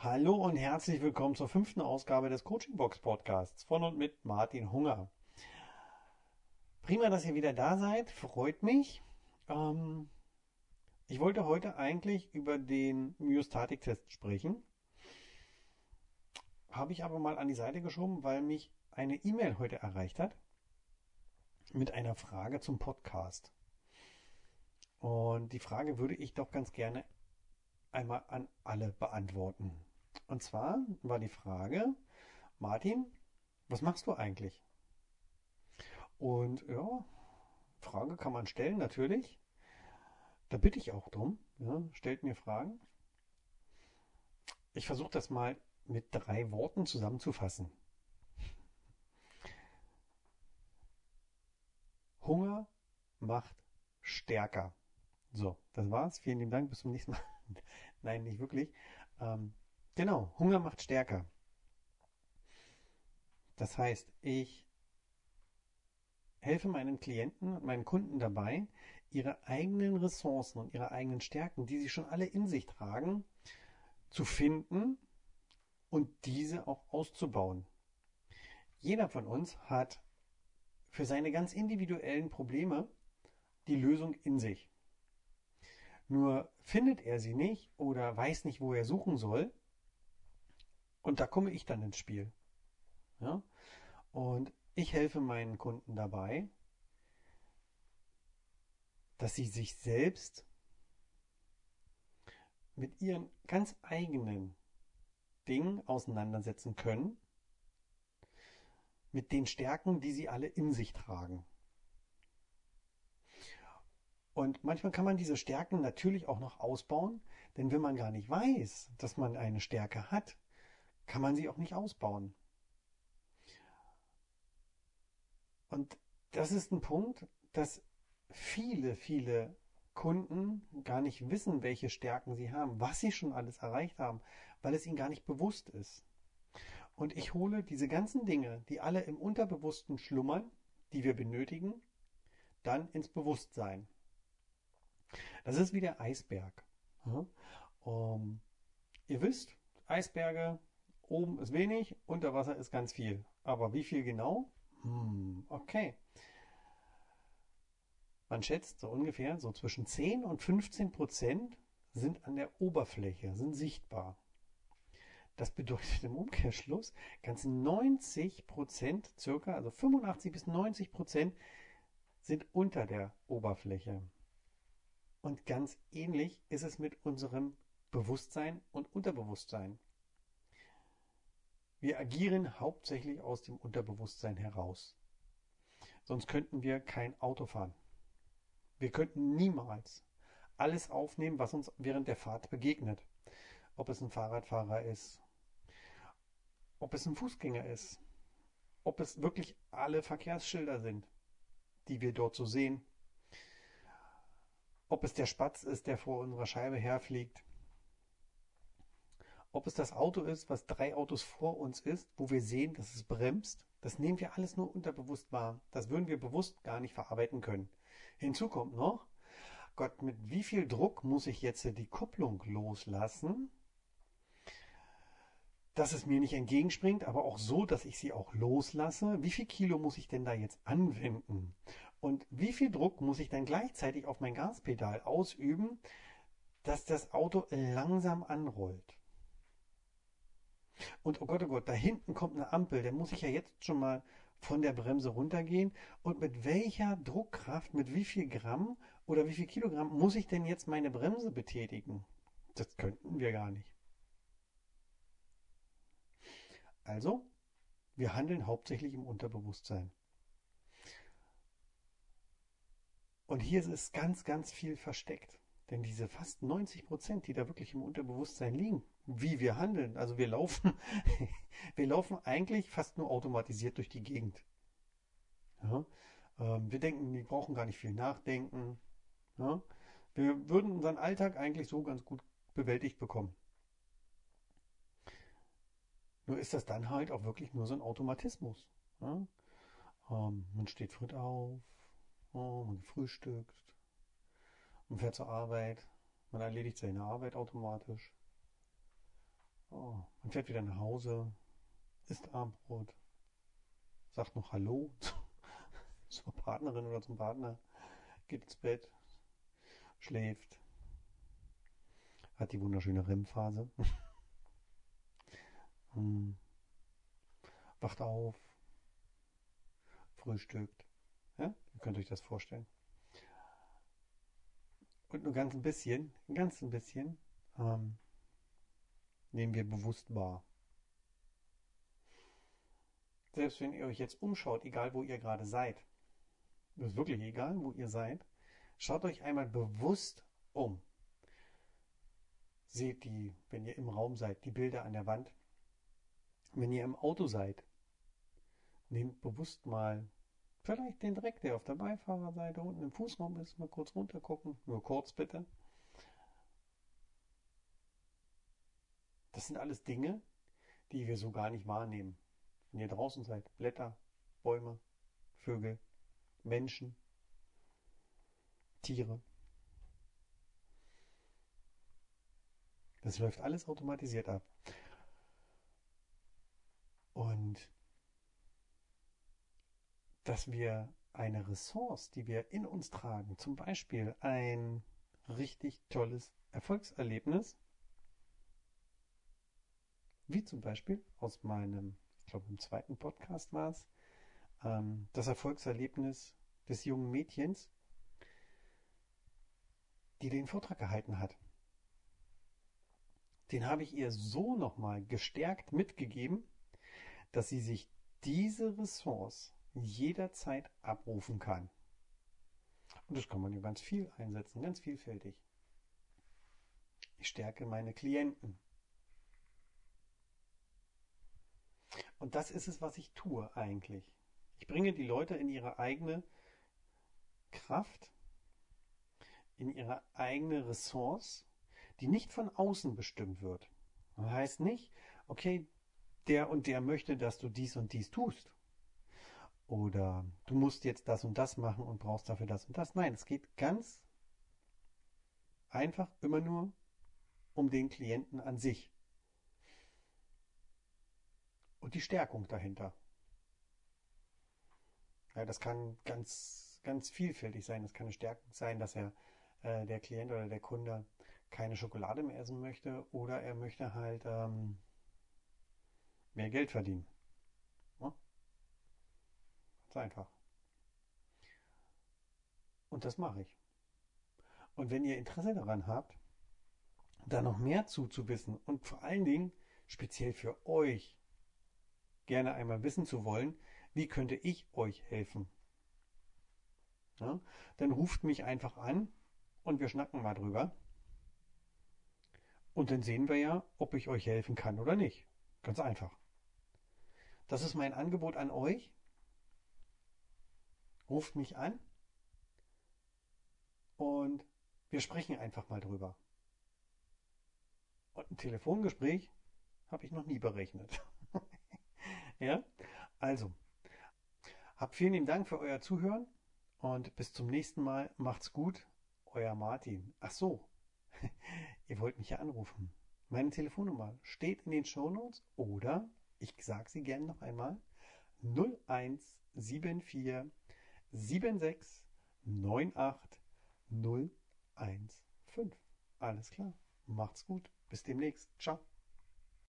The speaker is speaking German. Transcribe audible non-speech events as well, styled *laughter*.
Hallo und herzlich willkommen zur fünften Ausgabe des Coaching Box Podcasts von und mit Martin Hunger. Prima, dass ihr wieder da seid, freut mich. Ähm, ich wollte heute eigentlich über den Myostatik-Test sprechen, habe ich aber mal an die Seite geschoben, weil mich eine E-Mail heute erreicht hat mit einer Frage zum Podcast. Und die Frage würde ich doch ganz gerne einmal an alle beantworten. Und zwar war die Frage, Martin, was machst du eigentlich? Und ja, Frage kann man stellen, natürlich. Da bitte ich auch drum. Ja, stellt mir Fragen. Ich versuche das mal mit drei Worten zusammenzufassen. Hunger macht stärker. So, das war's. Vielen lieben Dank. Bis zum nächsten Mal. *laughs* Nein, nicht wirklich. Ähm, Genau, Hunger macht stärker. Das heißt, ich helfe meinen Klienten und meinen Kunden dabei, ihre eigenen Ressourcen und ihre eigenen Stärken, die sie schon alle in sich tragen, zu finden und diese auch auszubauen. Jeder von uns hat für seine ganz individuellen Probleme die Lösung in sich. Nur findet er sie nicht oder weiß nicht, wo er suchen soll, und da komme ich dann ins Spiel. Ja? Und ich helfe meinen Kunden dabei, dass sie sich selbst mit ihren ganz eigenen Dingen auseinandersetzen können, mit den Stärken, die sie alle in sich tragen. Und manchmal kann man diese Stärken natürlich auch noch ausbauen, denn wenn man gar nicht weiß, dass man eine Stärke hat, kann man sie auch nicht ausbauen. Und das ist ein Punkt, dass viele, viele Kunden gar nicht wissen, welche Stärken sie haben, was sie schon alles erreicht haben, weil es ihnen gar nicht bewusst ist. Und ich hole diese ganzen Dinge, die alle im Unterbewussten schlummern, die wir benötigen, dann ins Bewusstsein. Das ist wie der Eisberg. Um, ihr wisst, Eisberge Oben ist wenig, unter Wasser ist ganz viel. Aber wie viel genau? Hm, okay. Man schätzt so ungefähr so zwischen 10 und 15 Prozent sind an der Oberfläche, sind sichtbar. Das bedeutet im Umkehrschluss, ganz 90 Prozent, circa, also 85 bis 90 Prozent sind unter der Oberfläche. Und ganz ähnlich ist es mit unserem Bewusstsein und Unterbewusstsein. Wir agieren hauptsächlich aus dem Unterbewusstsein heraus. Sonst könnten wir kein Auto fahren. Wir könnten niemals alles aufnehmen, was uns während der Fahrt begegnet. Ob es ein Fahrradfahrer ist, ob es ein Fußgänger ist, ob es wirklich alle Verkehrsschilder sind, die wir dort so sehen, ob es der Spatz ist, der vor unserer Scheibe herfliegt, ob es das Auto ist, was drei Autos vor uns ist, wo wir sehen, dass es bremst, das nehmen wir alles nur unterbewusst wahr. Das würden wir bewusst gar nicht verarbeiten können. Hinzu kommt noch, Gott, mit wie viel Druck muss ich jetzt die Kupplung loslassen, dass es mir nicht entgegenspringt, aber auch so, dass ich sie auch loslasse. Wie viel Kilo muss ich denn da jetzt anwenden? Und wie viel Druck muss ich dann gleichzeitig auf mein Gaspedal ausüben, dass das Auto langsam anrollt? Und oh Gott, oh Gott, da hinten kommt eine Ampel, der muss ich ja jetzt schon mal von der Bremse runtergehen. Und mit welcher Druckkraft, mit wie viel Gramm oder wie viel Kilogramm muss ich denn jetzt meine Bremse betätigen? Das könnten wir gar nicht. Also, wir handeln hauptsächlich im Unterbewusstsein. Und hier ist ganz, ganz viel versteckt. Denn diese fast 90 Prozent, die da wirklich im Unterbewusstsein liegen, wie wir handeln, also wir laufen, *laughs* wir laufen eigentlich fast nur automatisiert durch die Gegend. Ja? Ähm, wir denken, wir brauchen gar nicht viel nachdenken. Ja? Wir würden unseren Alltag eigentlich so ganz gut bewältigt bekommen. Nur ist das dann halt auch wirklich nur so ein Automatismus. Ja? Ähm, man steht früh auf, oh, man frühstückt, man fährt zur Arbeit, man erledigt seine Arbeit automatisch. Oh, und fährt wieder nach Hause, isst Abendbrot, sagt noch Hallo *laughs* zur Partnerin oder zum Partner, geht ins Bett, schläft, hat die wunderschöne REM-Phase, *laughs* hm. wacht auf, frühstückt. Ja? Ihr könnt euch das vorstellen. Und nur ganz ein bisschen, ganz ein bisschen, ähm, nehmen wir bewusst wahr. Selbst wenn ihr euch jetzt umschaut, egal wo ihr gerade seid, ist wirklich egal, wo ihr seid, schaut euch einmal bewusst um. Seht die, wenn ihr im Raum seid, die Bilder an der Wand. Wenn ihr im Auto seid, nehmt bewusst mal vielleicht den Dreck, der auf der Beifahrerseite unten im Fußraum ist, mal kurz runter gucken. Nur kurz bitte. Das sind alles Dinge, die wir so gar nicht wahrnehmen. Wenn ihr draußen seid, Blätter, Bäume, Vögel, Menschen, Tiere. Das läuft alles automatisiert ab. Und dass wir eine Ressource, die wir in uns tragen, zum Beispiel ein richtig tolles Erfolgserlebnis, wie zum Beispiel aus meinem, ich glaube im zweiten Podcast war es, ähm, das Erfolgserlebnis des jungen Mädchens, die den Vortrag gehalten hat. Den habe ich ihr so nochmal gestärkt mitgegeben, dass sie sich diese Ressource jederzeit abrufen kann. Und das kann man ja ganz viel einsetzen, ganz vielfältig. Ich stärke meine Klienten. Und das ist es, was ich tue eigentlich. Ich bringe die Leute in ihre eigene Kraft, in ihre eigene Ressource, die nicht von außen bestimmt wird. Das heißt nicht, okay, der und der möchte, dass du dies und dies tust. Oder du musst jetzt das und das machen und brauchst dafür das und das. Nein, es geht ganz einfach immer nur um den Klienten an sich und die Stärkung dahinter. Ja, das kann ganz, ganz vielfältig sein. Das kann eine Stärkung sein, dass er äh, der Klient oder der Kunde keine Schokolade mehr essen möchte oder er möchte halt ähm, mehr Geld verdienen. Einfach. Und das mache ich. Und wenn ihr Interesse daran habt, da noch mehr zuzuwissen und vor allen Dingen speziell für euch gerne einmal wissen zu wollen, wie könnte ich euch helfen? Ja, dann ruft mich einfach an und wir schnacken mal drüber. Und dann sehen wir ja, ob ich euch helfen kann oder nicht. Ganz einfach. Das ist mein Angebot an euch. Ruft mich an und wir sprechen einfach mal drüber. Und ein Telefongespräch habe ich noch nie berechnet. *laughs* Ja, also, habt vielen lieben Dank für euer Zuhören und bis zum nächsten Mal. Macht's gut. Euer Martin. Ach so, *laughs* ihr wollt mich ja anrufen. Meine Telefonnummer steht in den Shownotes oder ich sage sie gerne noch einmal 0174 76 98 015. Alles klar. Macht's gut. Bis demnächst. Ciao.